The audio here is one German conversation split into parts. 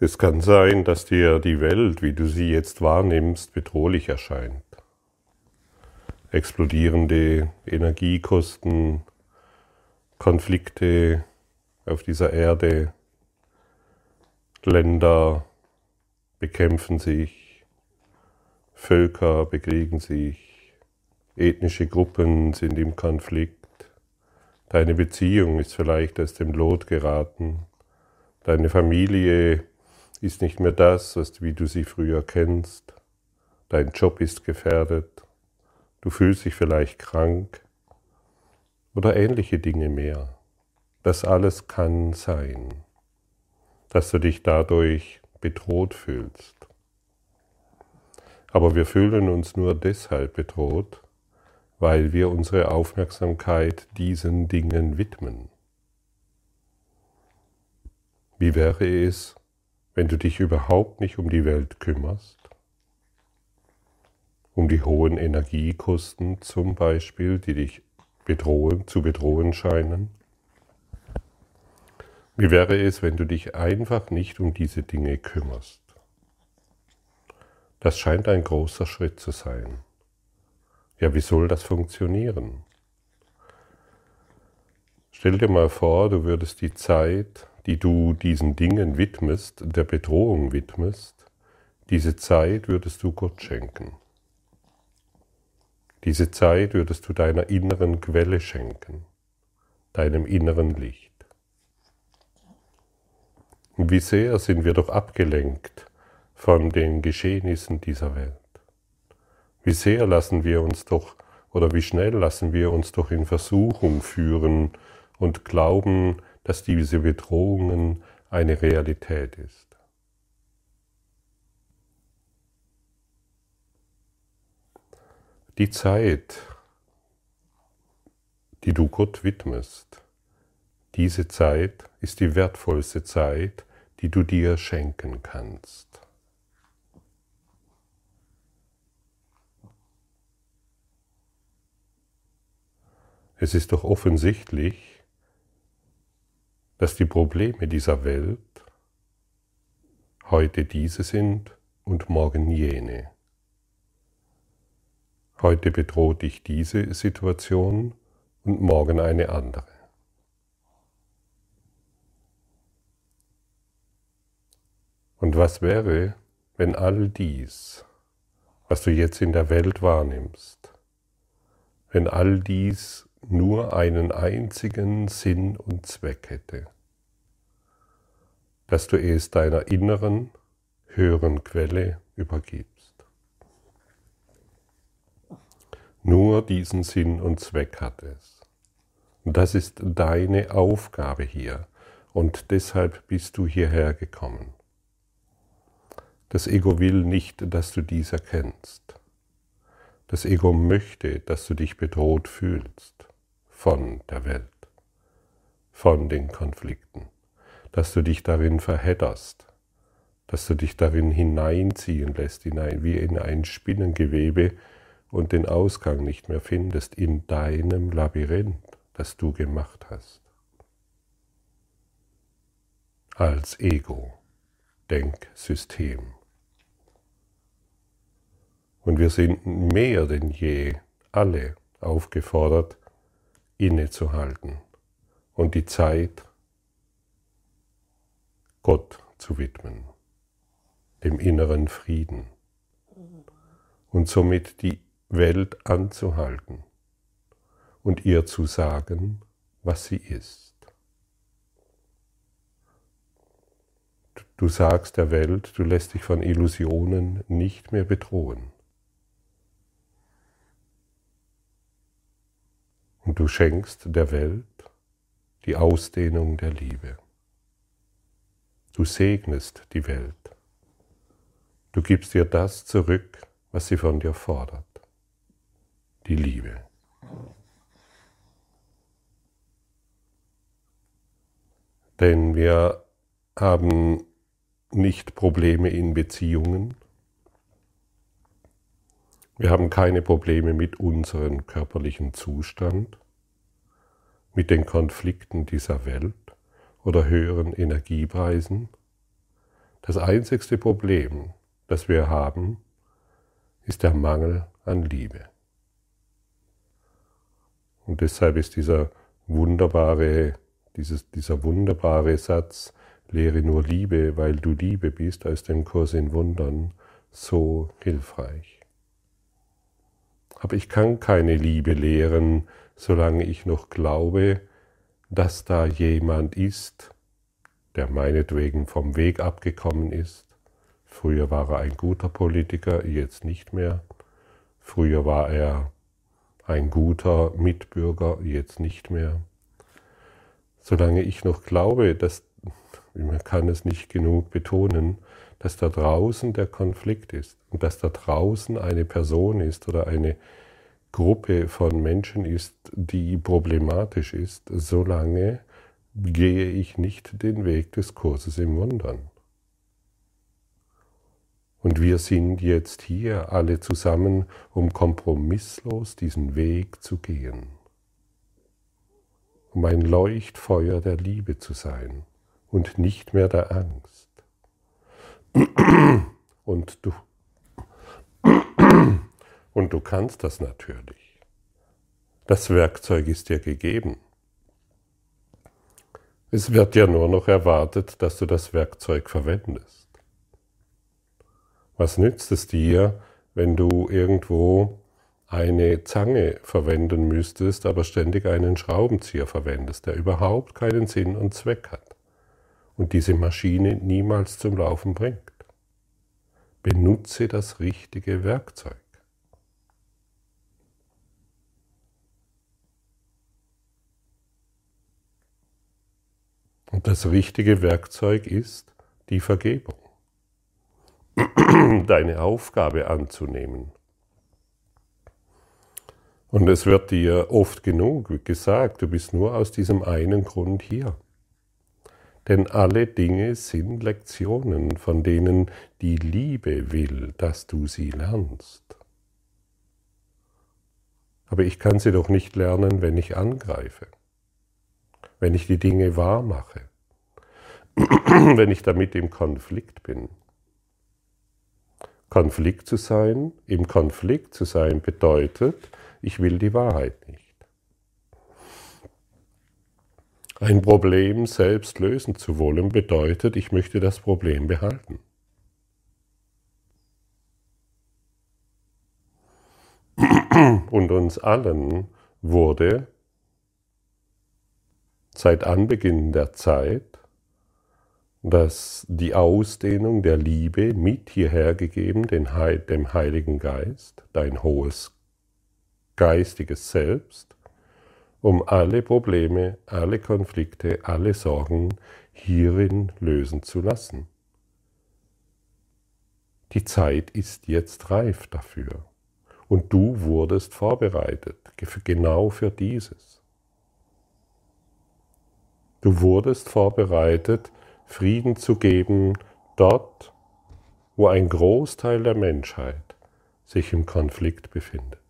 Es kann sein, dass dir die Welt, wie du sie jetzt wahrnimmst, bedrohlich erscheint. Explodierende Energiekosten, Konflikte auf dieser Erde, Länder bekämpfen sich, Völker bekriegen sich, ethnische Gruppen sind im Konflikt, deine Beziehung ist vielleicht aus dem Lot geraten, deine Familie ist nicht mehr das, was, wie du sie früher kennst. Dein Job ist gefährdet. Du fühlst dich vielleicht krank oder ähnliche Dinge mehr. Das alles kann sein, dass du dich dadurch bedroht fühlst. Aber wir fühlen uns nur deshalb bedroht, weil wir unsere Aufmerksamkeit diesen Dingen widmen. Wie wäre es, wenn du dich überhaupt nicht um die Welt kümmerst, um die hohen Energiekosten zum Beispiel, die dich bedrohen, zu bedrohen scheinen? Wie wäre es, wenn du dich einfach nicht um diese Dinge kümmerst? Das scheint ein großer Schritt zu sein. Ja, wie soll das funktionieren? Stell dir mal vor, du würdest die Zeit die du diesen Dingen widmest, der Bedrohung widmest, diese Zeit würdest du Gott schenken. Diese Zeit würdest du deiner inneren Quelle schenken, deinem inneren Licht. Und wie sehr sind wir doch abgelenkt von den Geschehnissen dieser Welt. Wie sehr lassen wir uns doch, oder wie schnell lassen wir uns doch in Versuchung führen und glauben, dass diese Bedrohungen eine Realität ist. Die Zeit, die du Gott widmest, diese Zeit ist die wertvollste Zeit, die du dir schenken kannst. Es ist doch offensichtlich, dass die Probleme dieser Welt heute diese sind und morgen jene. Heute bedroht dich diese Situation und morgen eine andere. Und was wäre, wenn all dies, was du jetzt in der Welt wahrnimmst, wenn all dies nur einen einzigen Sinn und Zweck hätte, dass du es deiner inneren, höheren Quelle übergibst. Nur diesen Sinn und Zweck hat es. Das ist deine Aufgabe hier. Und deshalb bist du hierher gekommen. Das Ego will nicht, dass du dies erkennst. Das Ego möchte, dass du dich bedroht fühlst von der Welt, von den Konflikten, dass du dich darin verhedderst, dass du dich darin hineinziehen lässt, wie in ein Spinnengewebe und den Ausgang nicht mehr findest in deinem Labyrinth, das du gemacht hast. Als Ego, Denksystem. Und wir sind mehr denn je alle aufgefordert, innezuhalten und die Zeit Gott zu widmen, dem inneren Frieden und somit die Welt anzuhalten und ihr zu sagen, was sie ist. Du sagst der Welt, du lässt dich von Illusionen nicht mehr bedrohen. Und du schenkst der Welt die Ausdehnung der Liebe. Du segnest die Welt. Du gibst ihr das zurück, was sie von dir fordert. Die Liebe. Denn wir haben nicht Probleme in Beziehungen. Wir haben keine Probleme mit unserem körperlichen Zustand mit den Konflikten dieser Welt oder höheren Energiepreisen. Das einzigste Problem, das wir haben, ist der Mangel an Liebe. Und deshalb ist dieser wunderbare, dieses, dieser wunderbare Satz, lehre nur Liebe, weil du Liebe bist, aus dem Kurs in Wundern, so hilfreich. Aber ich kann keine Liebe lehren, solange ich noch glaube, dass da jemand ist, der meinetwegen vom Weg abgekommen ist. Früher war er ein guter Politiker, jetzt nicht mehr. Früher war er ein guter Mitbürger, jetzt nicht mehr. Solange ich noch glaube, dass, man kann es nicht genug betonen, dass da draußen der Konflikt ist und dass da draußen eine Person ist oder eine Gruppe von Menschen ist, die problematisch ist, solange gehe ich nicht den Weg des Kurses im Wundern. Und wir sind jetzt hier alle zusammen, um kompromisslos diesen Weg zu gehen, um ein Leuchtfeuer der Liebe zu sein und nicht mehr der Angst. Und du, und du kannst das natürlich. Das Werkzeug ist dir gegeben. Es wird ja nur noch erwartet, dass du das Werkzeug verwendest. Was nützt es dir, wenn du irgendwo eine Zange verwenden müsstest, aber ständig einen Schraubenzieher verwendest, der überhaupt keinen Sinn und Zweck hat und diese Maschine niemals zum Laufen bringt? Benutze das richtige Werkzeug. Und das richtige Werkzeug ist die Vergebung. Deine Aufgabe anzunehmen. Und es wird dir oft genug gesagt, du bist nur aus diesem einen Grund hier. Denn alle Dinge sind Lektionen, von denen die Liebe will, dass du sie lernst. Aber ich kann sie doch nicht lernen, wenn ich angreife wenn ich die Dinge wahr mache, wenn ich damit im Konflikt bin. Konflikt zu sein, im Konflikt zu sein bedeutet, ich will die Wahrheit nicht. Ein Problem selbst lösen zu wollen bedeutet, ich möchte das Problem behalten. Und uns allen wurde seit Anbeginn der Zeit, dass die Ausdehnung der Liebe mit hierher gegeben, dem Heiligen Geist, dein hohes geistiges Selbst, um alle Probleme, alle Konflikte, alle Sorgen hierin lösen zu lassen. Die Zeit ist jetzt reif dafür. Und du wurdest vorbereitet, genau für dieses. Du wurdest vorbereitet, Frieden zu geben dort, wo ein Großteil der Menschheit sich im Konflikt befindet.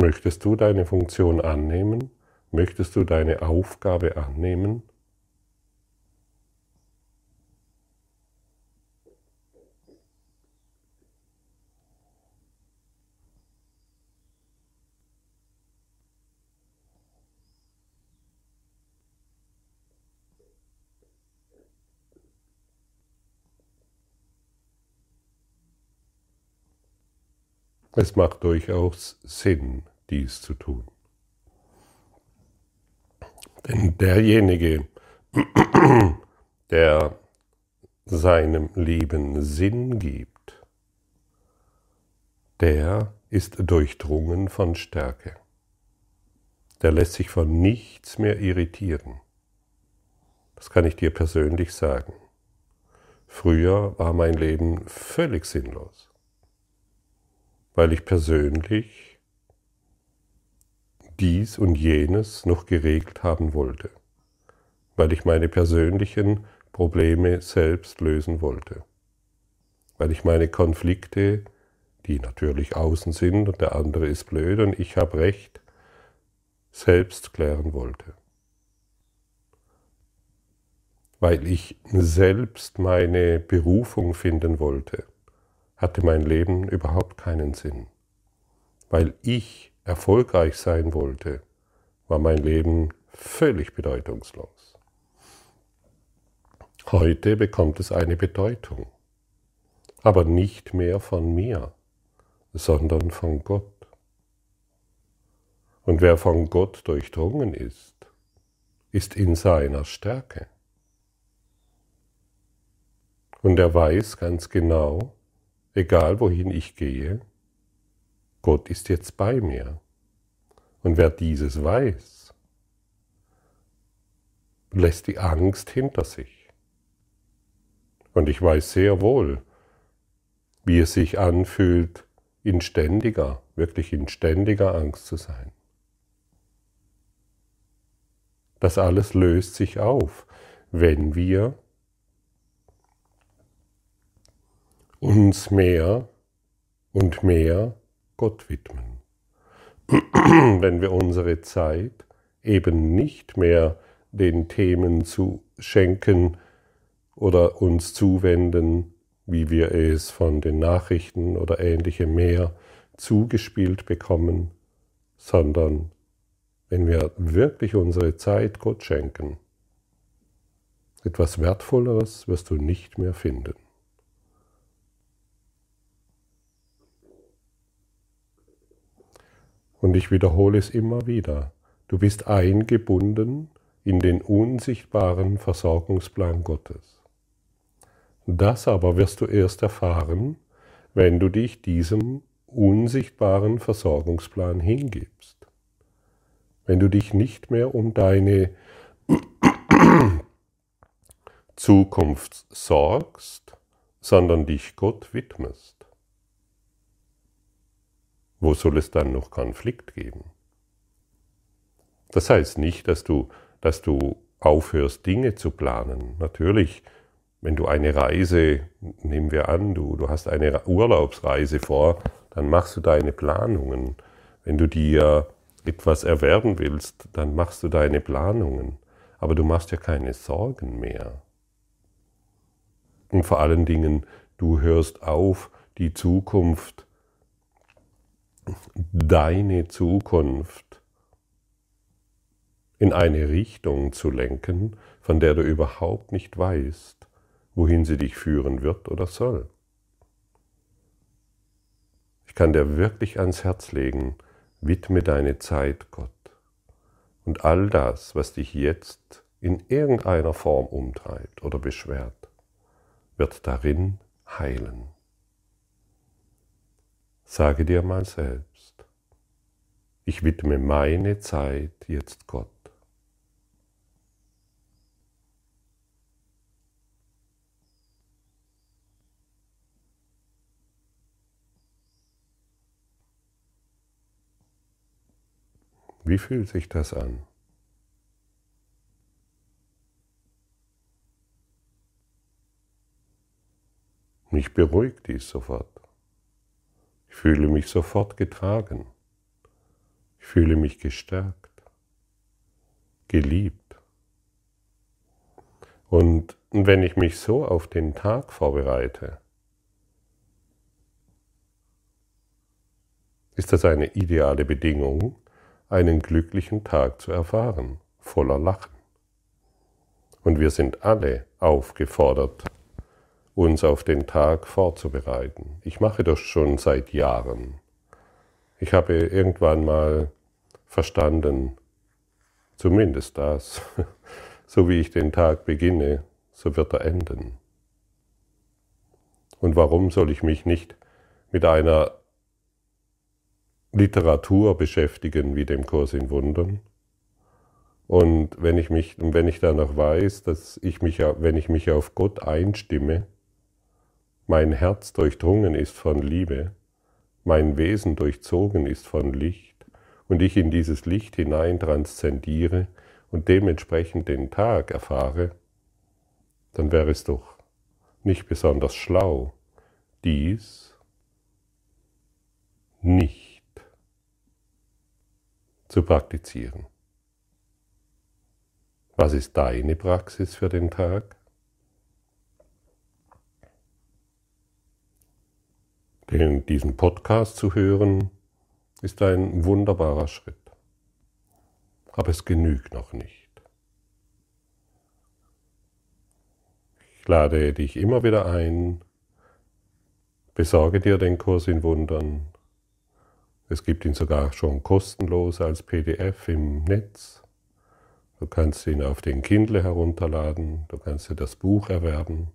Möchtest du deine Funktion annehmen? Möchtest du deine Aufgabe annehmen? Es macht durchaus Sinn, dies zu tun. Denn derjenige, der seinem Leben Sinn gibt, der ist durchdrungen von Stärke. Der lässt sich von nichts mehr irritieren. Das kann ich dir persönlich sagen. Früher war mein Leben völlig sinnlos weil ich persönlich dies und jenes noch geregelt haben wollte, weil ich meine persönlichen Probleme selbst lösen wollte, weil ich meine Konflikte, die natürlich außen sind und der andere ist blöd und ich habe recht, selbst klären wollte. weil ich selbst meine Berufung finden wollte, hatte mein Leben überhaupt keinen Sinn. Weil ich erfolgreich sein wollte, war mein Leben völlig bedeutungslos. Heute bekommt es eine Bedeutung, aber nicht mehr von mir, sondern von Gott. Und wer von Gott durchdrungen ist, ist in seiner Stärke. Und er weiß ganz genau, egal wohin ich gehe, Gott ist jetzt bei mir. Und wer dieses weiß, lässt die Angst hinter sich. Und ich weiß sehr wohl, wie es sich anfühlt, in ständiger, wirklich in ständiger Angst zu sein. Das alles löst sich auf, wenn wir uns mehr und mehr Gott widmen. wenn wir unsere Zeit eben nicht mehr den Themen zu schenken oder uns zuwenden, wie wir es von den Nachrichten oder ähnlichem mehr zugespielt bekommen, sondern wenn wir wirklich unsere Zeit Gott schenken. Etwas Wertvolleres wirst du nicht mehr finden. Und ich wiederhole es immer wieder. Du bist eingebunden in den unsichtbaren Versorgungsplan Gottes. Das aber wirst du erst erfahren, wenn du dich diesem unsichtbaren Versorgungsplan hingibst wenn du dich nicht mehr um deine Zukunft sorgst, sondern dich Gott widmest. Wo soll es dann noch Konflikt geben? Das heißt nicht, dass du, dass du aufhörst, Dinge zu planen. Natürlich, wenn du eine Reise, nehmen wir an, du, du hast eine Urlaubsreise vor, dann machst du deine Planungen. Wenn du dir etwas erwerben willst, dann machst du deine Planungen, aber du machst ja keine Sorgen mehr. Und vor allen Dingen, du hörst auf, die Zukunft, deine Zukunft in eine Richtung zu lenken, von der du überhaupt nicht weißt, wohin sie dich führen wird oder soll. Ich kann dir wirklich ans Herz legen, Widme deine Zeit Gott. Und all das, was dich jetzt in irgendeiner Form umtreibt oder beschwert, wird darin heilen. Sage dir mal selbst, ich widme meine Zeit jetzt Gott. Wie fühlt sich das an? Mich beruhigt dies sofort. Ich fühle mich sofort getragen. Ich fühle mich gestärkt, geliebt. Und wenn ich mich so auf den Tag vorbereite, ist das eine ideale Bedingung, einen glücklichen Tag zu erfahren, voller Lachen. Und wir sind alle aufgefordert, uns auf den Tag vorzubereiten. Ich mache das schon seit Jahren. Ich habe irgendwann mal verstanden, zumindest das, so wie ich den Tag beginne, so wird er enden. Und warum soll ich mich nicht mit einer Literatur beschäftigen, wie dem Kurs in Wundern. Und wenn ich mich, wenn ich danach weiß, dass ich mich, wenn ich mich auf Gott einstimme, mein Herz durchdrungen ist von Liebe, mein Wesen durchzogen ist von Licht und ich in dieses Licht hinein transzendiere und dementsprechend den Tag erfahre, dann wäre es doch nicht besonders schlau, dies nicht zu praktizieren. Was ist deine Praxis für den Tag? Den, diesen Podcast zu hören, ist ein wunderbarer Schritt. Aber es genügt noch nicht. Ich lade dich immer wieder ein, besorge dir den Kurs in Wundern. Es gibt ihn sogar schon kostenlos als PDF im Netz. Du kannst ihn auf den Kindle herunterladen, du kannst dir das Buch erwerben,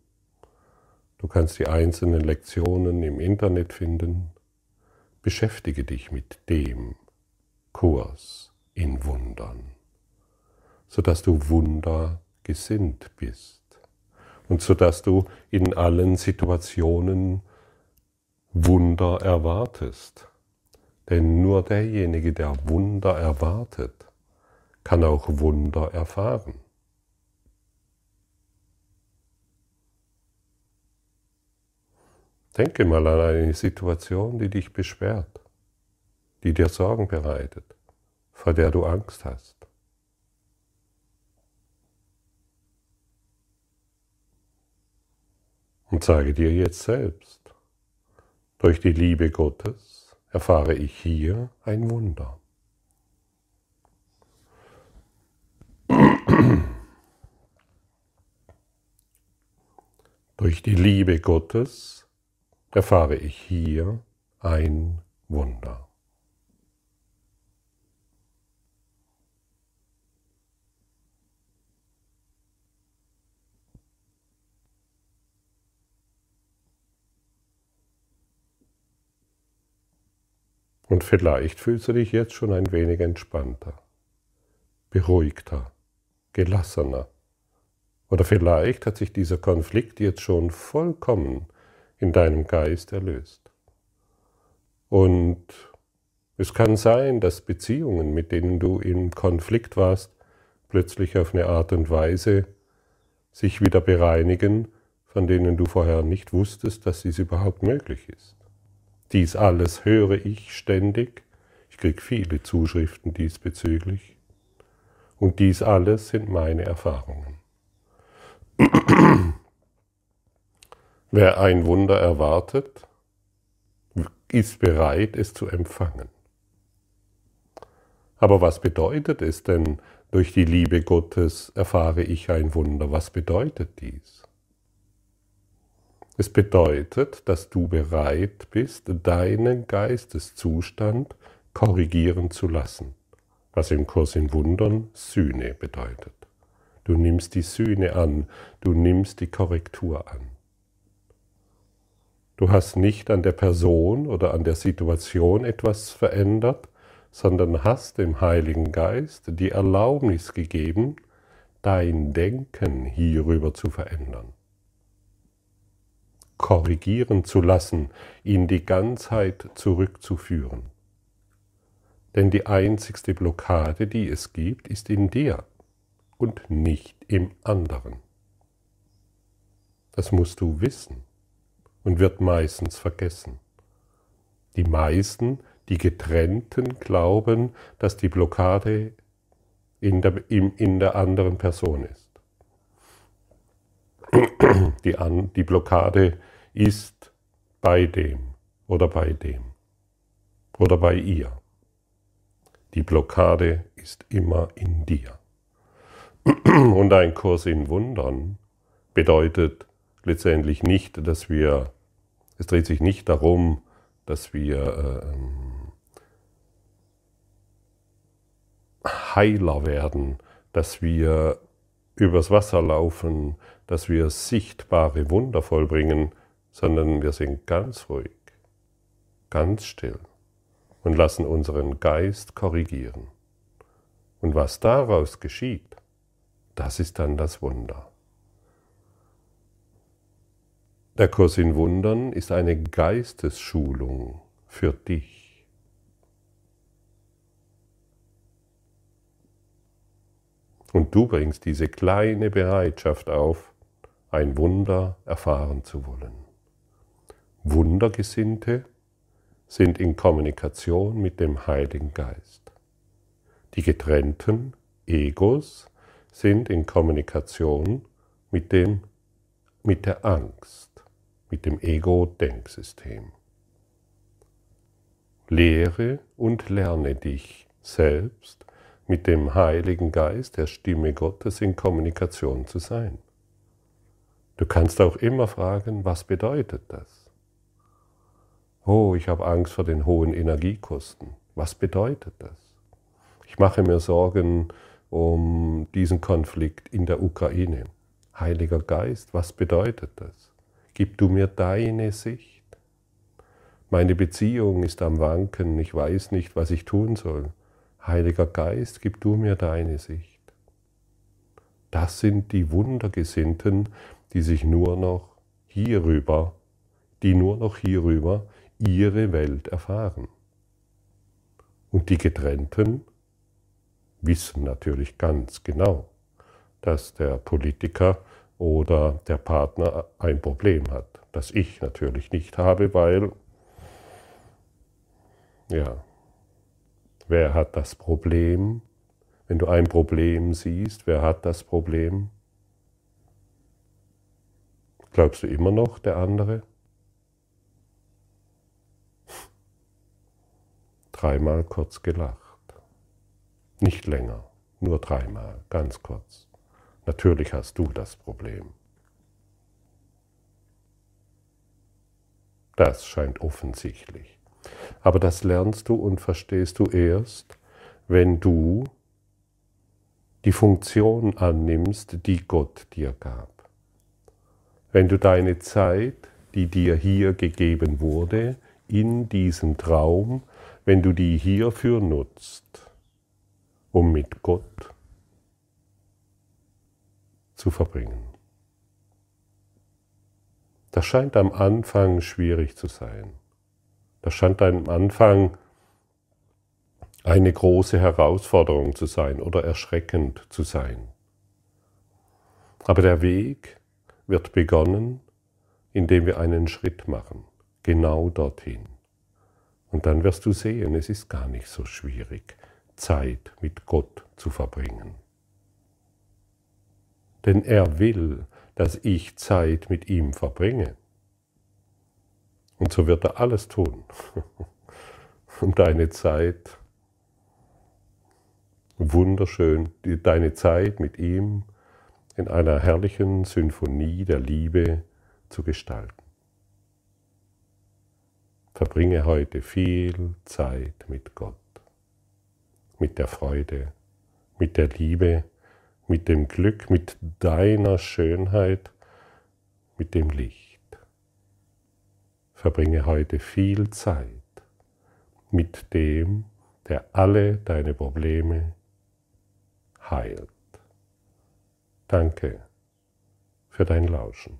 du kannst die einzelnen Lektionen im Internet finden. Beschäftige dich mit dem Kurs in Wundern, sodass du wundergesinnt bist und sodass du in allen Situationen Wunder erwartest. Denn nur derjenige, der Wunder erwartet, kann auch Wunder erfahren. Denke mal an eine Situation, die dich beschwert, die dir Sorgen bereitet, vor der du Angst hast. Und sage dir jetzt selbst, durch die Liebe Gottes erfahre ich hier ein Wunder. Durch die Liebe Gottes erfahre ich hier ein Wunder. Und vielleicht fühlst du dich jetzt schon ein wenig entspannter, beruhigter, gelassener. Oder vielleicht hat sich dieser Konflikt jetzt schon vollkommen in deinem Geist erlöst. Und es kann sein, dass Beziehungen, mit denen du im Konflikt warst, plötzlich auf eine Art und Weise sich wieder bereinigen, von denen du vorher nicht wusstest, dass dies überhaupt möglich ist. Dies alles höre ich ständig. Ich kriege viele Zuschriften diesbezüglich. Und dies alles sind meine Erfahrungen. Wer ein Wunder erwartet, ist bereit, es zu empfangen. Aber was bedeutet es denn, durch die Liebe Gottes erfahre ich ein Wunder? Was bedeutet dies? Es bedeutet, dass du bereit bist, deinen Geisteszustand korrigieren zu lassen was im Kurs in Wundern Sühne bedeutet. Du nimmst die Sühne an, du nimmst die Korrektur an. Du hast nicht an der Person oder an der Situation etwas verändert, sondern hast dem Heiligen Geist die Erlaubnis gegeben, dein Denken hierüber zu verändern, korrigieren zu lassen, in die Ganzheit zurückzuführen. Denn die einzigste Blockade, die es gibt, ist in dir und nicht im anderen. Das musst du wissen und wird meistens vergessen. Die meisten, die Getrennten, glauben, dass die Blockade in der, in der anderen Person ist. Die, die Blockade ist bei dem oder bei dem oder bei ihr. Die Blockade ist immer in dir. Und ein Kurs in Wundern bedeutet letztendlich nicht, dass wir, es dreht sich nicht darum, dass wir äh, heiler werden, dass wir übers Wasser laufen, dass wir sichtbare Wunder vollbringen, sondern wir sind ganz ruhig, ganz still und lassen unseren Geist korrigieren. Und was daraus geschieht, das ist dann das Wunder. Der Kurs in Wundern ist eine Geistesschulung für dich. Und du bringst diese kleine Bereitschaft auf, ein Wunder erfahren zu wollen. Wundergesinnte sind in Kommunikation mit dem Heiligen Geist. Die getrennten Egos sind in Kommunikation mit, dem, mit der Angst, mit dem Ego-Denksystem. Lehre und lerne dich selbst mit dem Heiligen Geist, der Stimme Gottes, in Kommunikation zu sein. Du kannst auch immer fragen, was bedeutet das? Oh, ich habe Angst vor den hohen Energiekosten. Was bedeutet das? Ich mache mir Sorgen um diesen Konflikt in der Ukraine. Heiliger Geist, was bedeutet das? Gib du mir deine Sicht. Meine Beziehung ist am Wanken, ich weiß nicht, was ich tun soll. Heiliger Geist, gib du mir deine Sicht. Das sind die Wundergesinnten, die sich nur noch hierüber, die nur noch hierüber ihre Welt erfahren. Und die Getrennten wissen natürlich ganz genau, dass der Politiker oder der Partner ein Problem hat, das ich natürlich nicht habe, weil, ja, wer hat das Problem? Wenn du ein Problem siehst, wer hat das Problem? Glaubst du immer noch der andere? Dreimal kurz gelacht. Nicht länger, nur dreimal, ganz kurz. Natürlich hast du das Problem. Das scheint offensichtlich. Aber das lernst du und verstehst du erst, wenn du die Funktion annimmst, die Gott dir gab. Wenn du deine Zeit, die dir hier gegeben wurde, in diesem Traum, wenn du die hierfür nutzt, um mit Gott zu verbringen. Das scheint am Anfang schwierig zu sein. Das scheint am Anfang eine große Herausforderung zu sein oder erschreckend zu sein. Aber der Weg wird begonnen, indem wir einen Schritt machen, genau dorthin. Und dann wirst du sehen, es ist gar nicht so schwierig. Zeit mit Gott zu verbringen. Denn er will, dass ich Zeit mit ihm verbringe. Und so wird er alles tun, um deine Zeit wunderschön, deine Zeit mit ihm in einer herrlichen Symphonie der Liebe zu gestalten. Verbringe heute viel Zeit mit Gott mit der Freude, mit der Liebe, mit dem Glück, mit deiner Schönheit, mit dem Licht. Verbringe heute viel Zeit mit dem, der alle deine Probleme heilt. Danke für dein Lauschen.